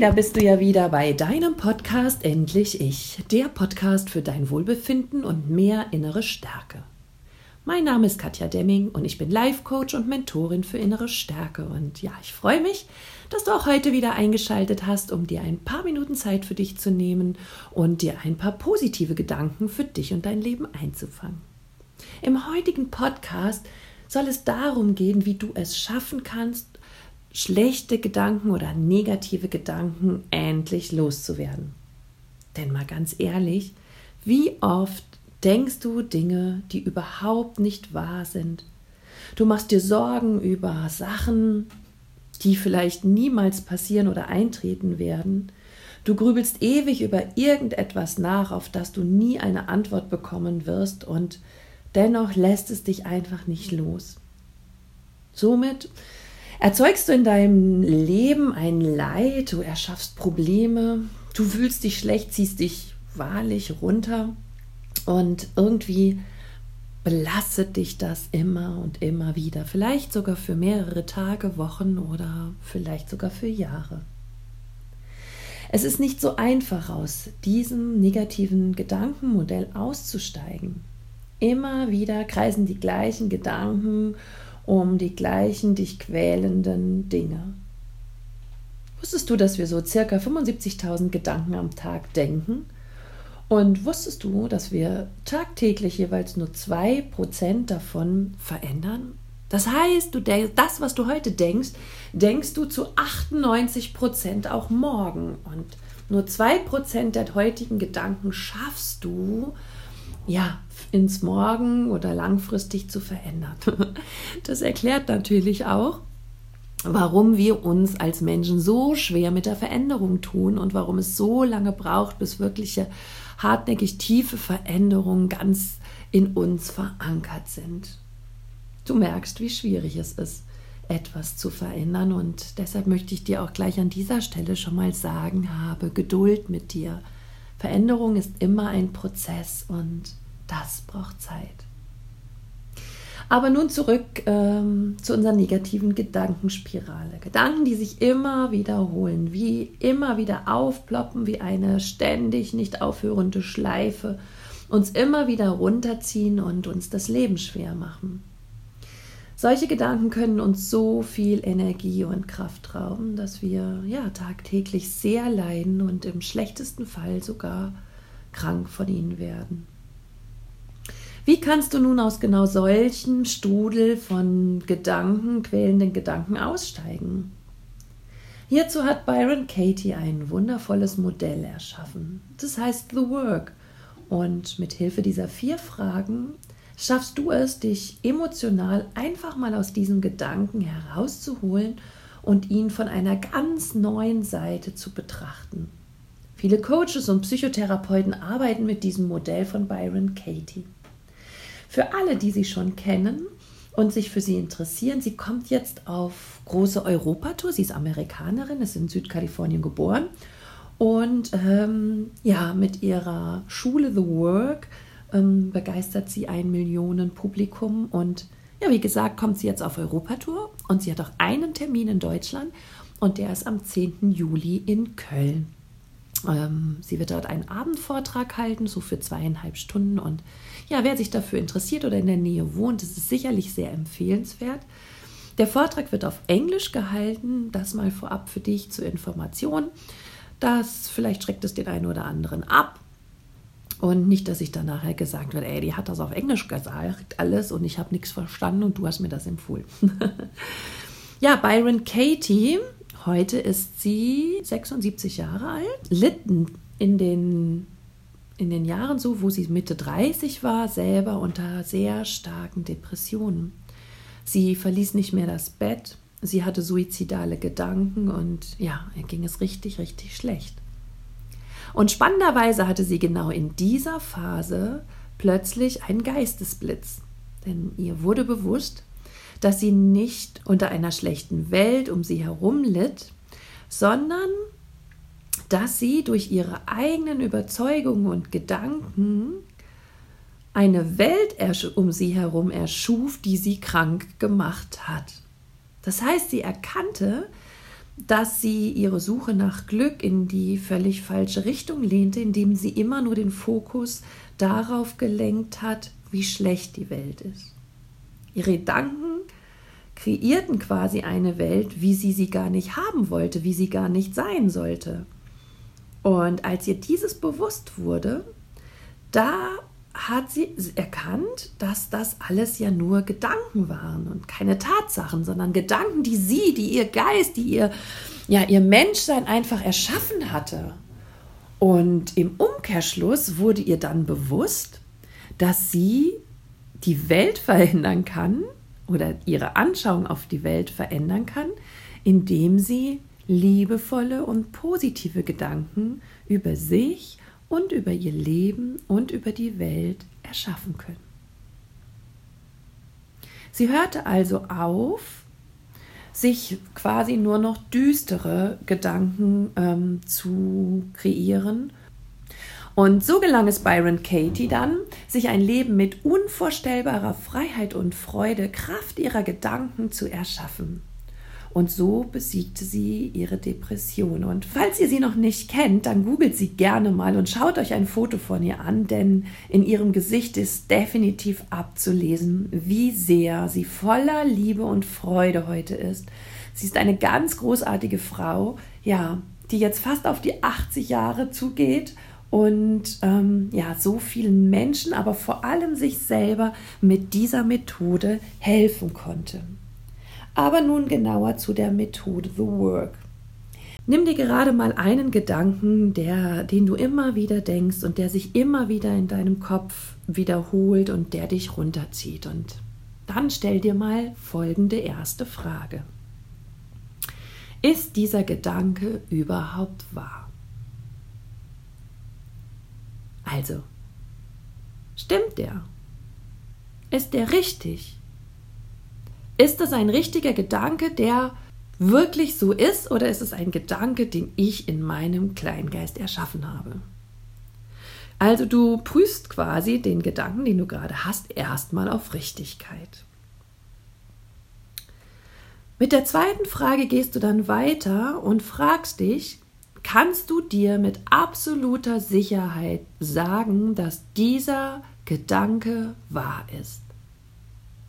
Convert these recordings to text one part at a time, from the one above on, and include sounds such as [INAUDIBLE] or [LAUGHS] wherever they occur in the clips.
da bist du ja wieder bei deinem Podcast Endlich Ich, der Podcast für dein Wohlbefinden und mehr innere Stärke. Mein Name ist Katja Demming und ich bin Life Coach und Mentorin für innere Stärke. Und ja, ich freue mich, dass du auch heute wieder eingeschaltet hast, um dir ein paar Minuten Zeit für dich zu nehmen und dir ein paar positive Gedanken für dich und dein Leben einzufangen. Im heutigen Podcast soll es darum gehen, wie du es schaffen kannst, schlechte Gedanken oder negative Gedanken endlich loszuwerden. Denn mal ganz ehrlich, wie oft denkst du Dinge, die überhaupt nicht wahr sind? Du machst dir Sorgen über Sachen, die vielleicht niemals passieren oder eintreten werden. Du grübelst ewig über irgendetwas nach, auf das du nie eine Antwort bekommen wirst und dennoch lässt es dich einfach nicht los. Somit erzeugst du in deinem Leben ein Leid, du erschaffst Probleme, du fühlst dich schlecht, ziehst dich wahrlich runter und irgendwie belastet dich das immer und immer wieder, vielleicht sogar für mehrere Tage, Wochen oder vielleicht sogar für Jahre. Es ist nicht so einfach aus diesem negativen Gedankenmodell auszusteigen. Immer wieder kreisen die gleichen Gedanken um die gleichen dich quälenden Dinge. Wusstest du, dass wir so circa 75.000 Gedanken am Tag denken? Und wusstest du, dass wir tagtäglich jeweils nur 2% davon verändern? Das heißt, du das, was du heute denkst, denkst du zu 98% auch morgen. Und nur 2% der heutigen Gedanken schaffst du, ja, ins Morgen oder langfristig zu verändern. [LAUGHS] Das erklärt natürlich auch, warum wir uns als Menschen so schwer mit der Veränderung tun und warum es so lange braucht, bis wirkliche hartnäckig tiefe Veränderungen ganz in uns verankert sind. Du merkst, wie schwierig es ist, etwas zu verändern und deshalb möchte ich dir auch gleich an dieser Stelle schon mal sagen, habe Geduld mit dir. Veränderung ist immer ein Prozess und das braucht Zeit. Aber nun zurück ähm, zu unserer negativen Gedankenspirale. Gedanken, die sich immer wiederholen, wie immer wieder aufploppen, wie eine ständig nicht aufhörende Schleife, uns immer wieder runterziehen und uns das Leben schwer machen. Solche Gedanken können uns so viel Energie und Kraft rauben, dass wir ja tagtäglich sehr leiden und im schlechtesten Fall sogar krank von ihnen werden. Wie kannst du nun aus genau solchen Strudel von Gedanken, quälenden Gedanken aussteigen? Hierzu hat Byron Katie ein wundervolles Modell erschaffen. Das heißt The Work. Und mit Hilfe dieser vier Fragen schaffst du es, dich emotional einfach mal aus diesem Gedanken herauszuholen und ihn von einer ganz neuen Seite zu betrachten. Viele Coaches und Psychotherapeuten arbeiten mit diesem Modell von Byron Katie. Für alle, die sie schon kennen und sich für sie interessieren, sie kommt jetzt auf große Europatour. Sie ist Amerikanerin, ist in Südkalifornien geboren und ähm, ja, mit ihrer Schule The Work ähm, begeistert sie ein Millionen Publikum und ja, wie gesagt, kommt sie jetzt auf Europatour und sie hat auch einen Termin in Deutschland und der ist am 10. Juli in Köln. Ähm, sie wird dort einen Abendvortrag halten, so für zweieinhalb Stunden. Und ja, wer sich dafür interessiert oder in der Nähe wohnt, ist es sicherlich sehr empfehlenswert. Der Vortrag wird auf Englisch gehalten, das mal vorab für dich zur Information. Das vielleicht schreckt es den einen oder anderen ab. Und nicht, dass ich dann nachher gesagt wird, ey, die hat das auf Englisch gesagt, alles und ich habe nichts verstanden und du hast mir das empfohlen. [LAUGHS] ja, Byron Katie Heute ist sie 76 Jahre alt, litten in den, in den Jahren so, wo sie Mitte 30 war, selber unter sehr starken Depressionen. Sie verließ nicht mehr das Bett, sie hatte suizidale Gedanken und ja, ihr ging es richtig, richtig schlecht. Und spannenderweise hatte sie genau in dieser Phase plötzlich einen Geistesblitz. Denn ihr wurde bewusst, dass sie nicht unter einer schlechten Welt um sie herum litt, sondern dass sie durch ihre eigenen Überzeugungen und Gedanken eine Welt um sie herum erschuf, die sie krank gemacht hat. Das heißt, sie erkannte, dass sie ihre Suche nach Glück in die völlig falsche Richtung lehnte, indem sie immer nur den Fokus darauf gelenkt hat, wie schlecht die Welt ist. Ihre Gedanken kreierten quasi eine Welt, wie sie sie gar nicht haben wollte, wie sie gar nicht sein sollte. Und als ihr dieses bewusst wurde, da hat sie erkannt, dass das alles ja nur Gedanken waren und keine Tatsachen, sondern Gedanken, die sie, die ihr Geist, die ihr ja ihr Menschsein einfach erschaffen hatte. Und im Umkehrschluss wurde ihr dann bewusst, dass sie die Welt verändern kann oder ihre Anschauung auf die Welt verändern kann, indem sie liebevolle und positive Gedanken über sich und über ihr Leben und über die Welt erschaffen können. Sie hörte also auf, sich quasi nur noch düstere Gedanken ähm, zu kreieren. Und so gelang es Byron Katie dann, sich ein Leben mit unvorstellbarer Freiheit und Freude, Kraft ihrer Gedanken zu erschaffen. Und so besiegte sie ihre Depression. Und falls ihr sie noch nicht kennt, dann googelt sie gerne mal und schaut euch ein Foto von ihr an, denn in ihrem Gesicht ist definitiv abzulesen, wie sehr sie voller Liebe und Freude heute ist. Sie ist eine ganz großartige Frau, ja, die jetzt fast auf die 80 Jahre zugeht und ähm, ja, so vielen Menschen, aber vor allem sich selber mit dieser Methode helfen konnte. Aber nun genauer zu der Methode The Work. Nimm dir gerade mal einen Gedanken, der, den du immer wieder denkst und der sich immer wieder in deinem Kopf wiederholt und der dich runterzieht. Und dann stell dir mal folgende erste Frage. Ist dieser Gedanke überhaupt wahr? Also, stimmt der? Ist der richtig? Ist das ein richtiger Gedanke, der wirklich so ist, oder ist es ein Gedanke, den ich in meinem Kleingeist erschaffen habe? Also du prüfst quasi den Gedanken, den du gerade hast, erstmal auf Richtigkeit. Mit der zweiten Frage gehst du dann weiter und fragst dich, kannst du dir mit absoluter Sicherheit sagen, dass dieser Gedanke wahr ist?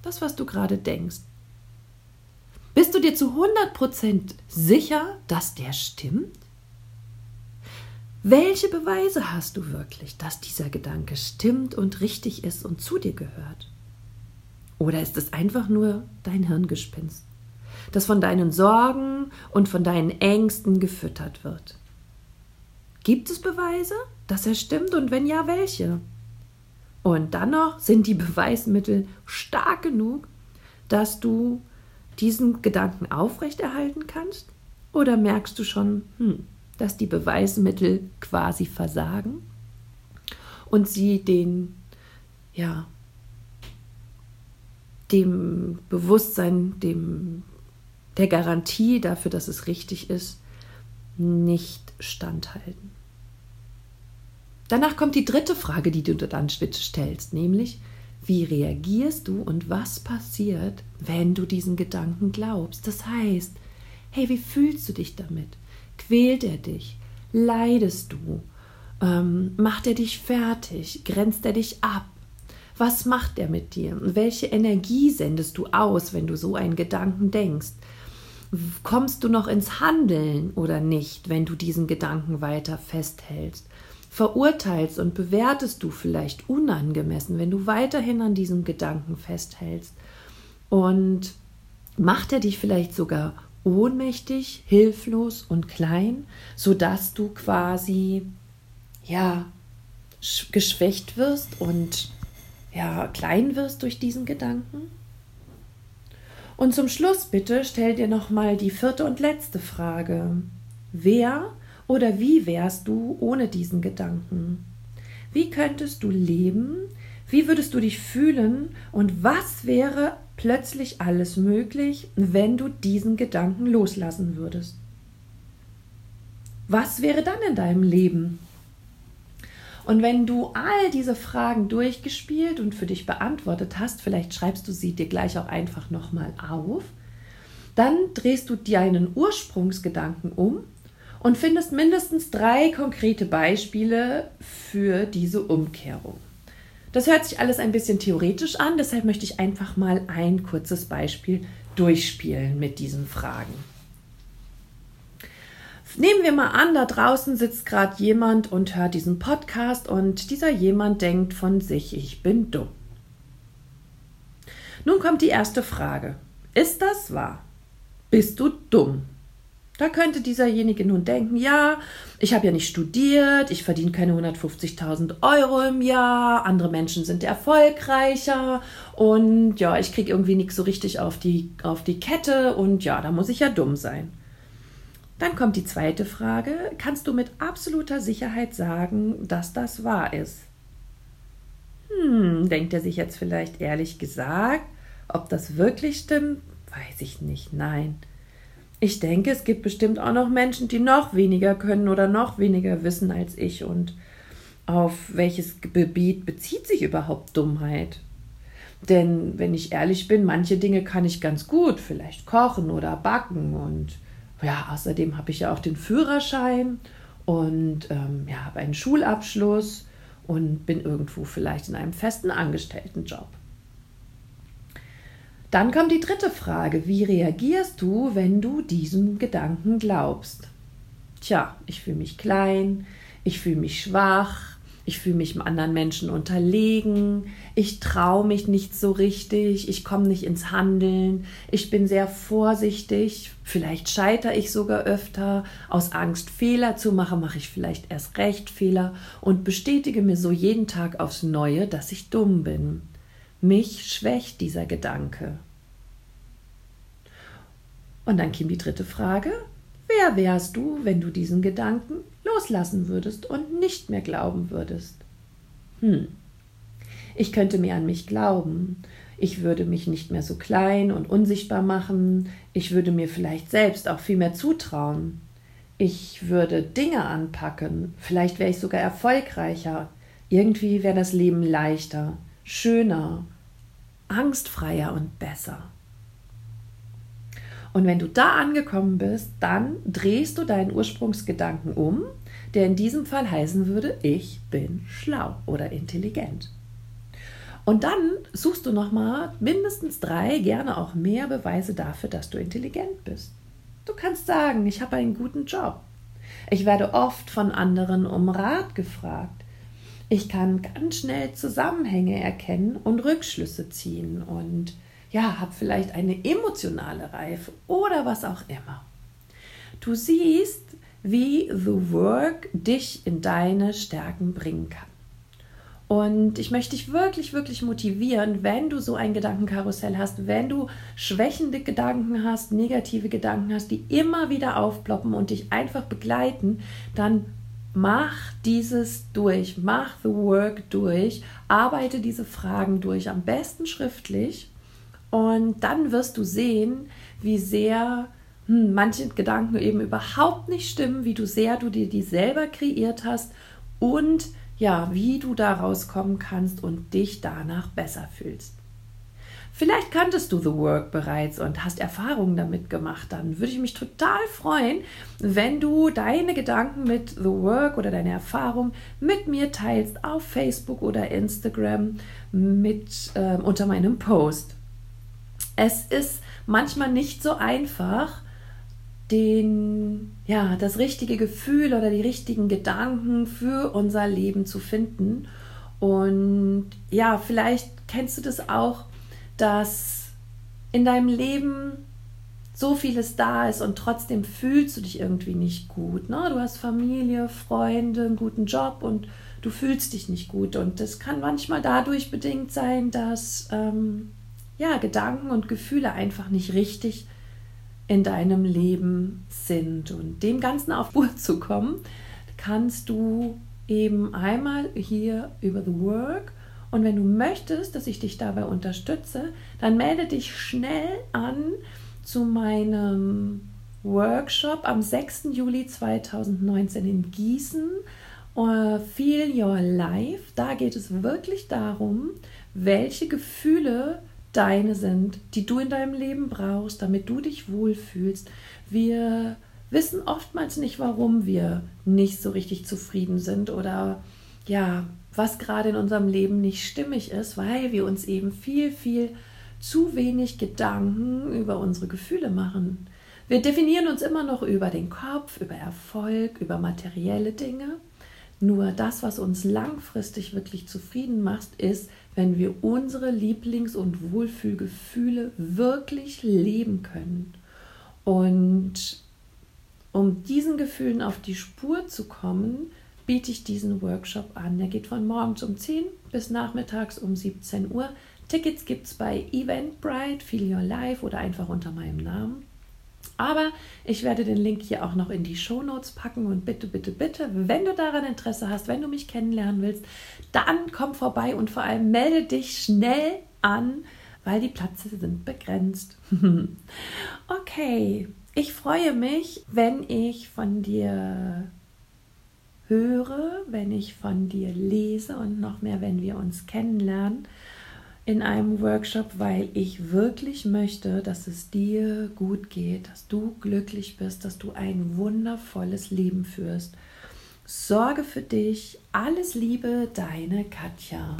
Das, was du gerade denkst, bist du dir zu 100% sicher, dass der stimmt? Welche Beweise hast du wirklich, dass dieser Gedanke stimmt und richtig ist und zu dir gehört? Oder ist es einfach nur dein Hirngespinst, das von deinen Sorgen und von deinen Ängsten gefüttert wird? Gibt es Beweise, dass er stimmt und wenn ja, welche? Und dann noch sind die Beweismittel stark genug, dass du diesen Gedanken aufrechterhalten kannst? Oder merkst du schon, hm, dass die Beweismittel quasi versagen und sie den, ja, dem Bewusstsein, dem, der Garantie dafür, dass es richtig ist, nicht standhalten. Danach kommt die dritte Frage, die du dann stellst, nämlich, wie reagierst du und was passiert, wenn du diesen Gedanken glaubst? Das heißt, hey, wie fühlst du dich damit? Quält er dich? Leidest du? Ähm, macht er dich fertig? Grenzt er dich ab? Was macht er mit dir? Welche Energie sendest du aus, wenn du so einen Gedanken denkst? Kommst du noch ins Handeln oder nicht, wenn du diesen Gedanken weiter festhältst? Verurteilst und bewertest du vielleicht unangemessen, wenn du weiterhin an diesem Gedanken festhältst. Und macht er dich vielleicht sogar ohnmächtig, hilflos und klein, sodass du quasi ja geschwächt wirst und ja klein wirst durch diesen Gedanken? Und zum Schluss bitte stell dir noch mal die vierte und letzte Frage. Wer oder wie wärst du ohne diesen Gedanken? Wie könntest du leben? Wie würdest du dich fühlen? Und was wäre plötzlich alles möglich, wenn du diesen Gedanken loslassen würdest? Was wäre dann in deinem Leben? Und wenn du all diese Fragen durchgespielt und für dich beantwortet hast, vielleicht schreibst du sie dir gleich auch einfach nochmal auf Dann drehst du deinen Ursprungsgedanken um und findest mindestens drei konkrete Beispiele für diese Umkehrung. Das hört sich alles ein bisschen theoretisch an, deshalb möchte ich einfach mal ein kurzes Beispiel durchspielen mit diesen Fragen. Nehmen wir mal an, da draußen sitzt gerade jemand und hört diesen Podcast und dieser jemand denkt von sich, ich bin dumm. Nun kommt die erste Frage. Ist das wahr? Bist du dumm? Da könnte dieserjenige nun denken, ja, ich habe ja nicht studiert, ich verdiene keine 150.000 Euro im Jahr, andere Menschen sind erfolgreicher und ja, ich kriege irgendwie nichts so richtig auf die, auf die Kette und ja, da muss ich ja dumm sein. Dann kommt die zweite Frage, kannst du mit absoluter Sicherheit sagen, dass das wahr ist? Hm, denkt er sich jetzt vielleicht ehrlich gesagt, ob das wirklich stimmt, weiß ich nicht, nein. Ich denke, es gibt bestimmt auch noch Menschen, die noch weniger können oder noch weniger wissen als ich. Und auf welches Gebiet bezieht sich überhaupt Dummheit? Denn wenn ich ehrlich bin, manche Dinge kann ich ganz gut, vielleicht kochen oder backen. Und ja, außerdem habe ich ja auch den Führerschein und ähm, ja, habe einen Schulabschluss und bin irgendwo vielleicht in einem festen Angestelltenjob. Dann kommt die dritte Frage. Wie reagierst du, wenn du diesem Gedanken glaubst? Tja, ich fühle mich klein, ich fühle mich schwach, ich fühle mich anderen Menschen unterlegen, ich traue mich nicht so richtig, ich komme nicht ins Handeln, ich bin sehr vorsichtig, vielleicht scheitere ich sogar öfter, aus Angst Fehler zu machen, mache ich vielleicht erst recht Fehler und bestätige mir so jeden Tag aufs Neue, dass ich dumm bin. Mich schwächt dieser Gedanke. Und dann kam die dritte Frage. Wer wärst du, wenn du diesen Gedanken loslassen würdest und nicht mehr glauben würdest? Hm. Ich könnte mehr an mich glauben. Ich würde mich nicht mehr so klein und unsichtbar machen. Ich würde mir vielleicht selbst auch viel mehr zutrauen. Ich würde Dinge anpacken. Vielleicht wäre ich sogar erfolgreicher. Irgendwie wäre das Leben leichter, schöner angstfreier und besser. Und wenn du da angekommen bist, dann drehst du deinen Ursprungsgedanken um, der in diesem Fall heißen würde, ich bin schlau oder intelligent. Und dann suchst du nochmal mindestens drei, gerne auch mehr Beweise dafür, dass du intelligent bist. Du kannst sagen, ich habe einen guten Job. Ich werde oft von anderen um Rat gefragt. Ich kann ganz schnell Zusammenhänge erkennen und Rückschlüsse ziehen und ja, habe vielleicht eine emotionale Reife oder was auch immer. Du siehst, wie The Work dich in deine Stärken bringen kann. Und ich möchte dich wirklich, wirklich motivieren, wenn du so ein Gedankenkarussell hast, wenn du schwächende Gedanken hast, negative Gedanken hast, die immer wieder aufploppen und dich einfach begleiten, dann mach dieses durch, mach the work durch, arbeite diese Fragen durch, am besten schriftlich. Und dann wirst du sehen, wie sehr hm, manche Gedanken eben überhaupt nicht stimmen, wie du sehr du dir die selber kreiert hast und ja, wie du da rauskommen kannst und dich danach besser fühlst. Vielleicht kanntest du The Work bereits und hast Erfahrungen damit gemacht. Dann würde ich mich total freuen, wenn du deine Gedanken mit The Work oder deine Erfahrung mit mir teilst auf Facebook oder Instagram mit äh, unter meinem Post. Es ist manchmal nicht so einfach, den, ja, das richtige Gefühl oder die richtigen Gedanken für unser Leben zu finden. Und ja, vielleicht kennst du das auch, dass in deinem Leben so vieles da ist und trotzdem fühlst du dich irgendwie nicht gut. Ne? Du hast Familie, Freunde, einen guten Job und du fühlst dich nicht gut. Und das kann manchmal dadurch bedingt sein, dass ähm, ja, Gedanken und Gefühle einfach nicht richtig in deinem Leben sind. Und dem Ganzen auf Spur zu kommen, kannst du eben einmal hier über The Work und wenn du möchtest, dass ich dich dabei unterstütze, dann melde dich schnell an zu meinem Workshop am 6. Juli 2019 in Gießen. Uh, Feel Your Life. Da geht es wirklich darum, welche Gefühle deine sind, die du in deinem Leben brauchst, damit du dich wohlfühlst. Wir wissen oftmals nicht, warum wir nicht so richtig zufrieden sind oder ja, was gerade in unserem Leben nicht stimmig ist, weil wir uns eben viel, viel zu wenig Gedanken über unsere Gefühle machen. Wir definieren uns immer noch über den Kopf, über Erfolg, über materielle Dinge. Nur das, was uns langfristig wirklich zufrieden macht, ist, wenn wir unsere Lieblings- und Wohlfühlgefühle wirklich leben können. Und um diesen Gefühlen auf die Spur zu kommen, biete ich diesen Workshop an. Der geht von morgens um 10 bis nachmittags um 17 Uhr. Tickets gibt es bei Eventbrite, Feel Your Life oder einfach unter meinem Namen. Aber ich werde den Link hier auch noch in die Show Notes packen und bitte, bitte, bitte, wenn du daran Interesse hast, wenn du mich kennenlernen willst, dann komm vorbei und vor allem melde dich schnell an, weil die Plätze sind begrenzt. [LAUGHS] okay, ich freue mich, wenn ich von dir höre, wenn ich von dir lese und noch mehr, wenn wir uns kennenlernen in einem Workshop, weil ich wirklich möchte, dass es dir gut geht, dass du glücklich bist, dass du ein wundervolles Leben führst. Sorge für dich. Alles Liebe, deine Katja.